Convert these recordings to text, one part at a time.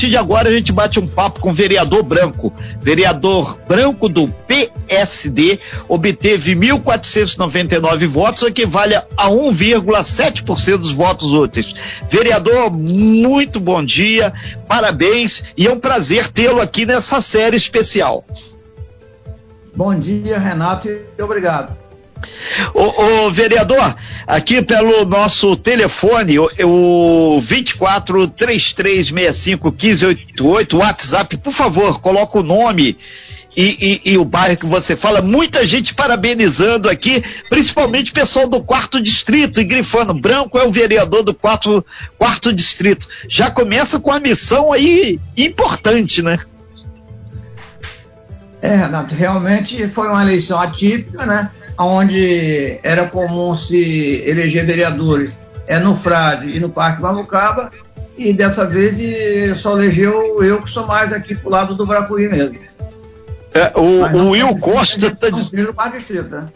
partir de agora a gente bate um papo com o vereador Branco. Vereador Branco do PSD obteve 1.499 votos, equivale a 1,7% dos votos úteis. Vereador, muito bom dia, parabéns e é um prazer tê-lo aqui nessa série especial. Bom dia, Renato, e obrigado. O, o, vereador, aqui pelo nosso telefone, o, o 24 3365 1588, WhatsApp, por favor, coloca o nome e, e, e, o bairro que você fala. Muita gente parabenizando aqui, principalmente pessoal do quarto distrito e grifando. Branco é o vereador do quarto, quarto distrito. Já começa com a missão aí importante, né? É, Renato, realmente foi uma eleição atípica, né? Onde era comum se eleger vereadores é no Frade e no Parque Mamucaba, e dessa vez só elegeu eu que sou mais aqui pro lado do Bracuí mesmo. É, o, o Will Costa está dizendo. Né?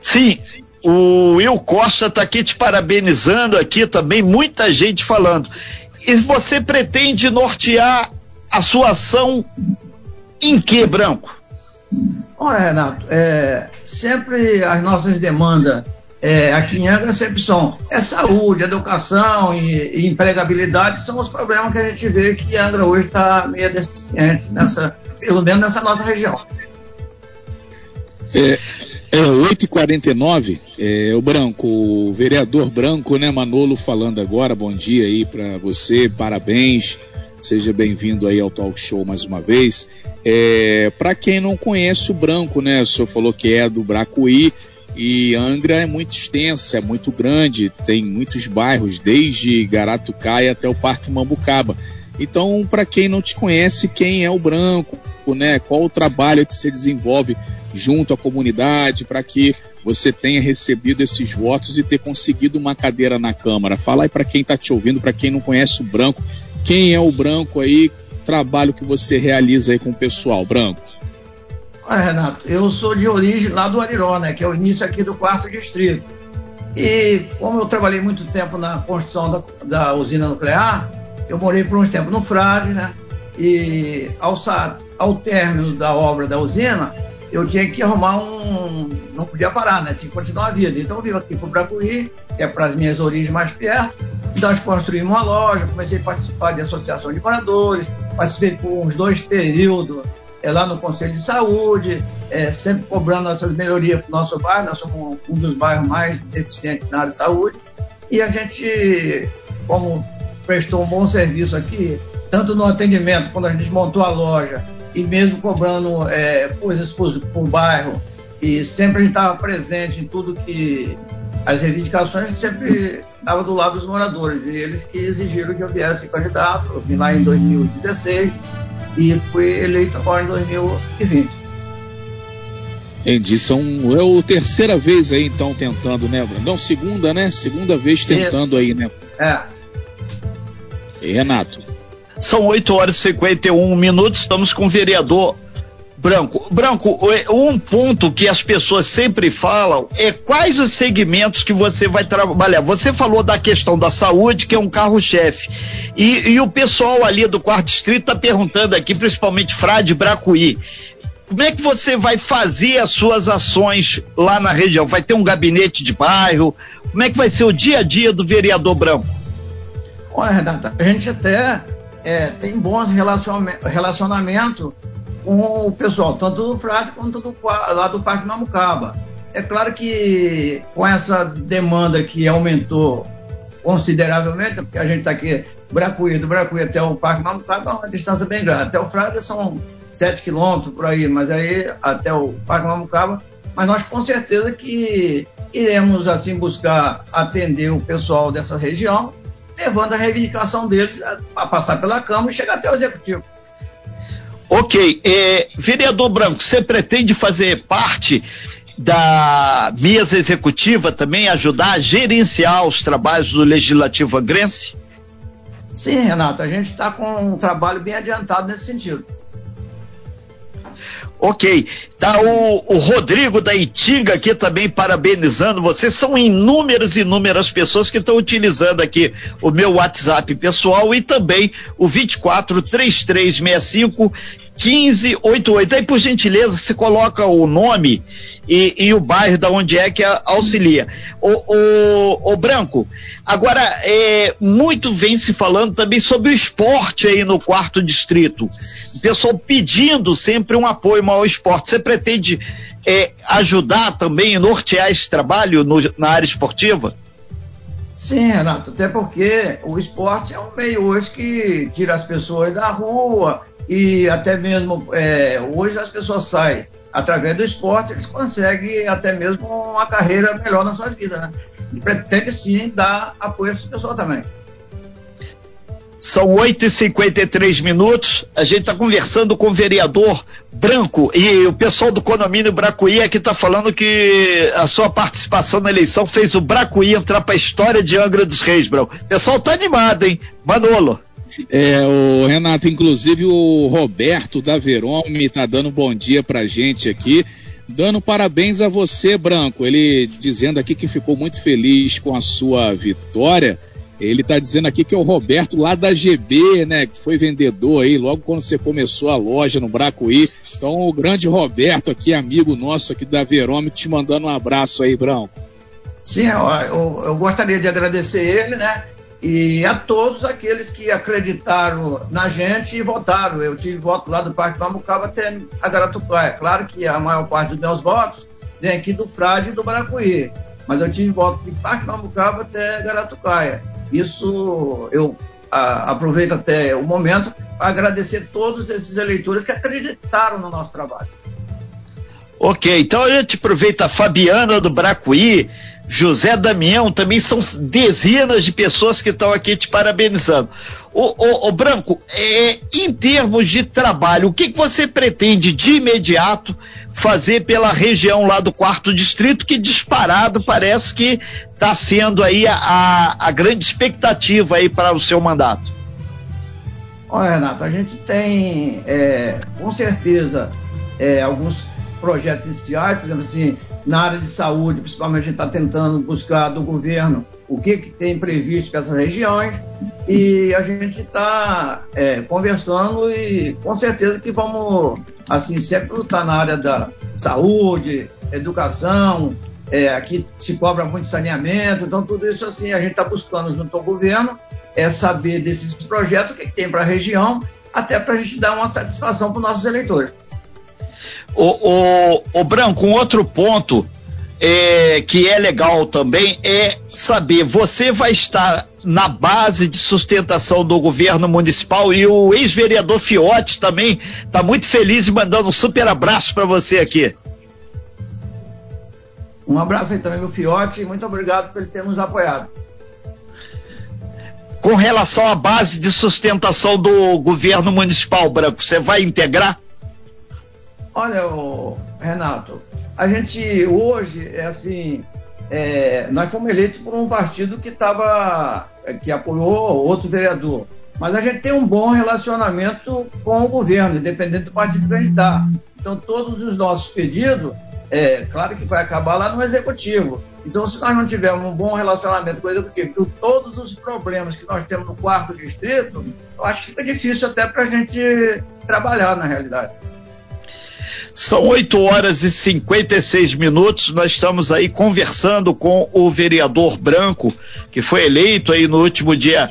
Sim, o Will Costa está aqui te parabenizando aqui também, muita gente falando. E você pretende nortear a sua ação em que, Branco? Olha, Renato, é, sempre as nossas demandas é, aqui em Angra sempre são é saúde, educação e, e, empregabilidade são os problemas que a gente vê que Angra hoje está meio deficiente, nessa, pelo menos nessa nossa região. É, é 8h49, é, o Branco, o vereador Branco, né, Manolo falando agora, bom dia aí para você, parabéns Seja bem-vindo aí ao Talk Show mais uma vez. É, Para quem não conhece o Branco, né? O senhor falou que é do Bracuí e Angra é muito extensa, é muito grande, tem muitos bairros, desde Garatucaia até o Parque Mambucaba. Então, para quem não te conhece, quem é o Branco, né? Qual o trabalho que você desenvolve junto à comunidade para que você tenha recebido esses votos e ter conseguido uma cadeira na Câmara. Fala aí para quem está te ouvindo, para quem não conhece o Branco, quem é o Branco aí, trabalho que você realiza aí com o pessoal, Branco? Olha, Renato, eu sou de origem lá do Ariró, né, que é o início aqui do quarto distrito. E como eu trabalhei muito tempo na construção da, da usina nuclear, eu morei por uns tempos no Frade, né? E ao, ao término da obra da usina, eu tinha que arrumar um. Não podia parar, né? Tinha que continuar a vida. Então eu vim aqui para o Bracuí, que é para as minhas origens mais perto. Nós construímos uma loja, comecei a participar de associação de moradores, participei por uns dois períodos é, lá no Conselho de Saúde, é, sempre cobrando essas melhorias para o nosso bairro. Nós somos um dos bairros mais deficientes na área de saúde. E a gente, como prestou um bom serviço aqui, tanto no atendimento, quando a gente montou a loja, e mesmo cobrando é, coisas por, por bairro, e sempre a gente estava presente em tudo que as reivindicações, a gente sempre estava do lado dos moradores, e eles que exigiram que eu viesse candidato, eu vim lá em 2016 e fui eleito agora em 2020. Entendi, são, é a terceira vez aí então tentando, né, Não, segunda, né? Segunda vez tentando aí, né? É. E Renato? São 8 horas e 51 minutos, estamos com o vereador Branco. Branco, um ponto que as pessoas sempre falam é quais os segmentos que você vai trabalhar. Você falou da questão da saúde, que é um carro-chefe. E, e, o pessoal ali do quarto distrito está perguntando aqui, principalmente Frade Bracuí. Como é que você vai fazer as suas ações lá na região? Vai ter um gabinete de bairro? Como é que vai ser o dia a dia do vereador Branco? Olha, Renato, a gente até é, tem bons relacionamento, relacionamento com o pessoal, tanto do Frade quanto do, lá do Parque Mamucaba. É claro que com essa demanda que aumentou consideravelmente, porque a gente está aqui, Bracuí, do Bracuí até o Parque Mamucaba é uma distância bem grande. Até o Frade são 7 quilômetros por aí, mas aí até o Parque Mamucaba. Mas nós com certeza que iremos assim buscar atender o pessoal dessa região levando a reivindicação deles a, passar pela Câmara e chegar até o Executivo. Ok, é, vereador Branco, você pretende fazer parte da mesa executiva também, ajudar a gerenciar os trabalhos do Legislativo Angrense? Sim, Renato, a gente está com um trabalho bem adiantado nesse sentido. Ok. Tá o, o, Rodrigo da Itinga aqui também parabenizando você. São inúmeras, inúmeras pessoas que estão utilizando aqui o meu WhatsApp pessoal e também o 243365 1588. Aí, por gentileza, se coloca o nome e, e, o bairro da onde é que auxilia. O, o, o Branco, agora, é, muito vem se falando também sobre o esporte aí no quarto distrito. O pessoal pedindo sempre um apoio ao esporte. Você pretende é, ajudar também, nortear esse trabalho no, na área esportiva? Sim, Renato, até porque o esporte é um meio hoje que tira as pessoas da rua, e até mesmo é, hoje as pessoas saem através do esporte, eles conseguem até mesmo uma carreira melhor nas suas vidas, né? E pretende sim dar apoio a essas pessoas também. São 8 e 53 minutos. A gente está conversando com o vereador Branco e o pessoal do condomínio Bracuí aqui está falando que a sua participação na eleição fez o Bracuí entrar para a história de Angra dos Reis, Branco. O pessoal tá animado, hein? Manolo. É, o Renato, inclusive o Roberto da Verome está dando bom dia pra gente aqui, dando parabéns a você, Branco. Ele dizendo aqui que ficou muito feliz com a sua vitória. Ele está dizendo aqui que é o Roberto lá da GB, né? Que foi vendedor aí logo quando você começou a loja no Bracuí. Então, o grande Roberto aqui, amigo nosso aqui da Verome, te mandando um abraço aí, Branco. Sim, eu, eu, eu gostaria de agradecer ele, né? E a todos aqueles que acreditaram na gente e votaram. Eu tive voto lá do Parque Mamucaba até a Garatucaia. Claro que a maior parte dos meus votos vem aqui do Frade e do Baracuí, mas eu tive voto de Parque Mamucaba até Garatucaia. Isso eu a, aproveito até o momento para agradecer todos esses eleitores que acreditaram no nosso trabalho. Ok, então a gente aproveita a Fabiana do Bracuí, José Damião, também são dezenas de pessoas que estão aqui te parabenizando. O, Branco, é, em termos de trabalho, o que, que você pretende de imediato fazer pela região lá do quarto distrito, que disparado parece que está sendo aí a, a, a, grande expectativa aí para o seu mandato? Olha, Renato, a gente tem é, com certeza é, alguns projetos iniciais, por exemplo assim, na área de saúde, principalmente a gente está tentando buscar do governo o que, que tem previsto para essas regiões e a gente está é, conversando e com certeza que vamos assim sempre lutar na área da saúde, educação, é, aqui se cobra muito saneamento, então tudo isso assim a gente está buscando junto ao governo é saber desses projetos o que, que tem para a região até para a gente dar uma satisfação para os nossos eleitores. O, o, o Branco, um outro ponto é, que é legal também é saber, você vai estar na base de sustentação do governo municipal e o ex-vereador Fiote também está muito feliz e mandando um super abraço para você aqui. Um abraço aí também, meu Fiote, e muito obrigado por ele ter nos apoiado. Com relação à base de sustentação do governo municipal, Branco, você vai integrar? Olha, Renato, a gente hoje é assim, é, nós fomos eleitos por um partido que estava, que apoiou outro vereador. Mas a gente tem um bom relacionamento com o governo, independente do partido que a gente está. Então, todos os nossos pedidos, é claro que vai acabar lá no executivo. Então, se nós não tivermos um bom relacionamento com o executivo, todos os problemas que nós temos no quarto distrito, eu acho que fica difícil até para a gente trabalhar na realidade. São 8 horas e 56 minutos. Nós estamos aí conversando com o vereador Branco, que foi eleito aí no último dia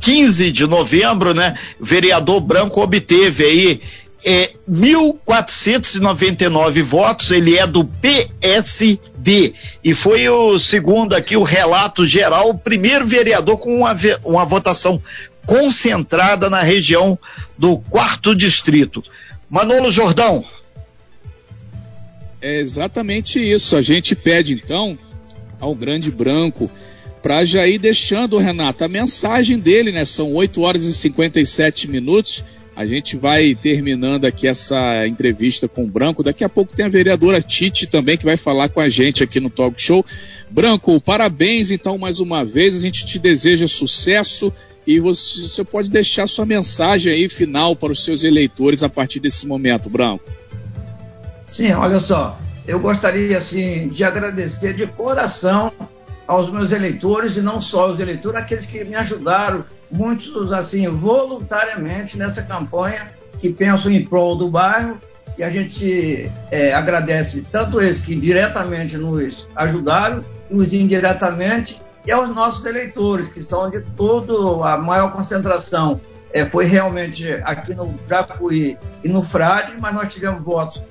15 de novembro, né? O vereador Branco obteve aí é, 1.499 votos, ele é do PSD e foi o segundo aqui, o relato geral, o primeiro vereador com uma, uma votação concentrada na região do quarto distrito. Manolo Jordão, é exatamente isso. A gente pede então ao grande branco para já ir deixando, Renato, a mensagem dele, né? São 8 horas e 57 minutos. A gente vai terminando aqui essa entrevista com o Branco. Daqui a pouco tem a vereadora Tite também que vai falar com a gente aqui no Talk Show. Branco, parabéns então mais uma vez. A gente te deseja sucesso e você, você pode deixar sua mensagem aí final para os seus eleitores a partir desse momento, Branco. Sim, olha só, eu gostaria assim de agradecer de coração aos meus eleitores e não só os eleitores, aqueles que me ajudaram, muitos assim voluntariamente nessa campanha que pensam em prol do bairro e a gente é, agradece tanto eles que diretamente nos ajudaram, os indiretamente e aos nossos eleitores que são de todo a maior concentração é, foi realmente aqui no Japuí e no Frade, mas nós tivemos votos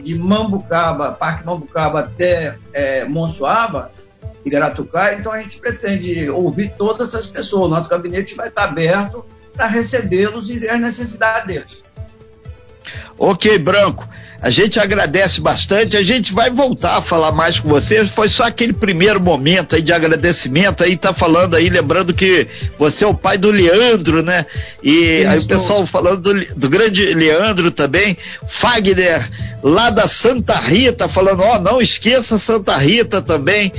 de Mambucaba, Parque Mambucaba até é, Monsuaba, e Garatucá, então a gente pretende ouvir todas essas pessoas. Nosso gabinete vai estar aberto para recebê-los e ver as necessidades deles. Ok, Branco. A gente agradece bastante. A gente vai voltar a falar mais com vocês. Foi só aquele primeiro momento aí de agradecimento. Aí tá falando aí, lembrando que você é o pai do Leandro, né? E Sim, aí o pessoal falando do, do, grande Leandro também. Fagner, lá da Santa Rita, falando: ó, oh, não esqueça Santa Rita também.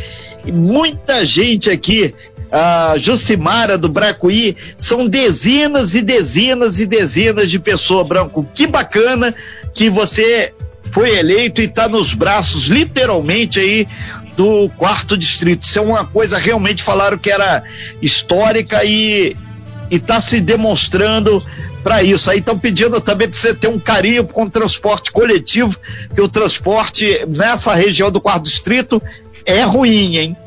E muita gente aqui a Jucimara do Bracuí, são dezenas e dezenas e dezenas de pessoas, Branco. Que bacana que você foi eleito e está nos braços, literalmente, aí do quarto distrito. Isso é uma coisa realmente falaram que era histórica e está se demonstrando para isso. Aí estão pedindo também para você ter um carinho com o transporte coletivo, que o transporte nessa região do quarto distrito é ruim, hein?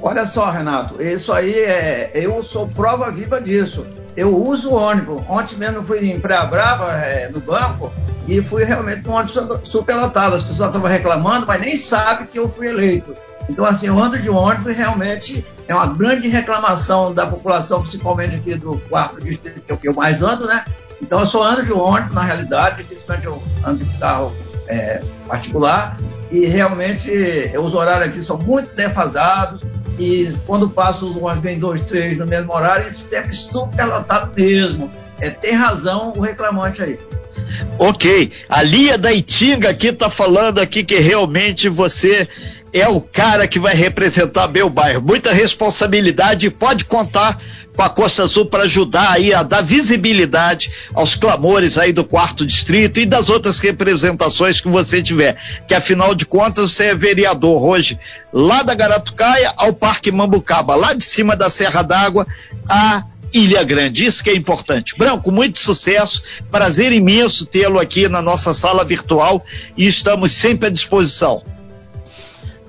Olha só, Renato, isso aí é. Eu sou prova viva disso. Eu uso o ônibus. Ontem mesmo fui em Praia Brava, é, no banco, e fui realmente num ônibus superlotado. As pessoas estavam reclamando, mas nem sabem que eu fui eleito. Então, assim, eu ando de ônibus e realmente é uma grande reclamação da população, principalmente aqui do quarto distrito, que é o que eu mais ando, né? Então, eu só ando de ônibus, na realidade, dificilmente eu ando de carro é, particular, e realmente os horários aqui são muito defasados, e quando passa ônibus, vem dois, três no mesmo horário, sempre superlotado mesmo. É, tem razão o reclamante aí. Ok, a Lia da Itinga aqui está falando aqui que realmente você é o cara que vai representar o bairro. Muita responsabilidade, pode contar com a Costa Azul para ajudar aí a dar visibilidade aos clamores aí do quarto distrito e das outras representações que você tiver. Que afinal de contas você é vereador hoje lá da Garatucaia ao Parque Mambucaba, lá de cima da Serra d'Água a Ilha Grande. Isso que é importante. Branco, muito sucesso. Prazer imenso tê-lo aqui na nossa sala virtual e estamos sempre à disposição.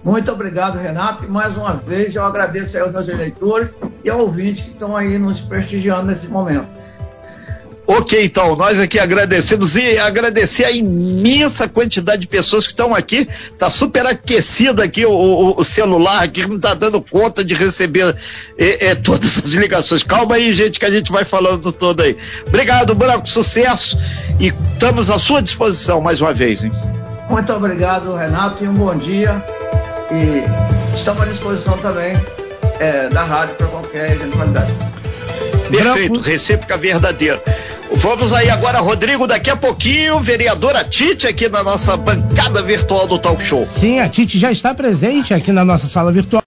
Muito obrigado, Renato. E mais uma vez eu agradeço aos meus eleitores e aos ouvintes que estão aí nos prestigiando nesse momento. Ok, então, nós aqui agradecemos e agradecer a imensa quantidade de pessoas que estão aqui. Está super aquecido aqui o, o, o, celular, aqui não está dando conta de receber é, é, todas as ligações. Calma aí, gente, que a gente vai falando todo aí. Obrigado, Branco, sucesso e estamos à sua disposição mais uma vez. Hein? Muito obrigado, Renato, e um bom dia. E estamos à disposição também é, da rádio para qualquer eventualidade. Perfeito, recíproca verdadeira. Vamos aí agora, Rodrigo, daqui a pouquinho, vereadora Tite aqui na nossa bancada virtual do Talk Show. Sim, a Tite já está presente aqui na nossa sala virtual.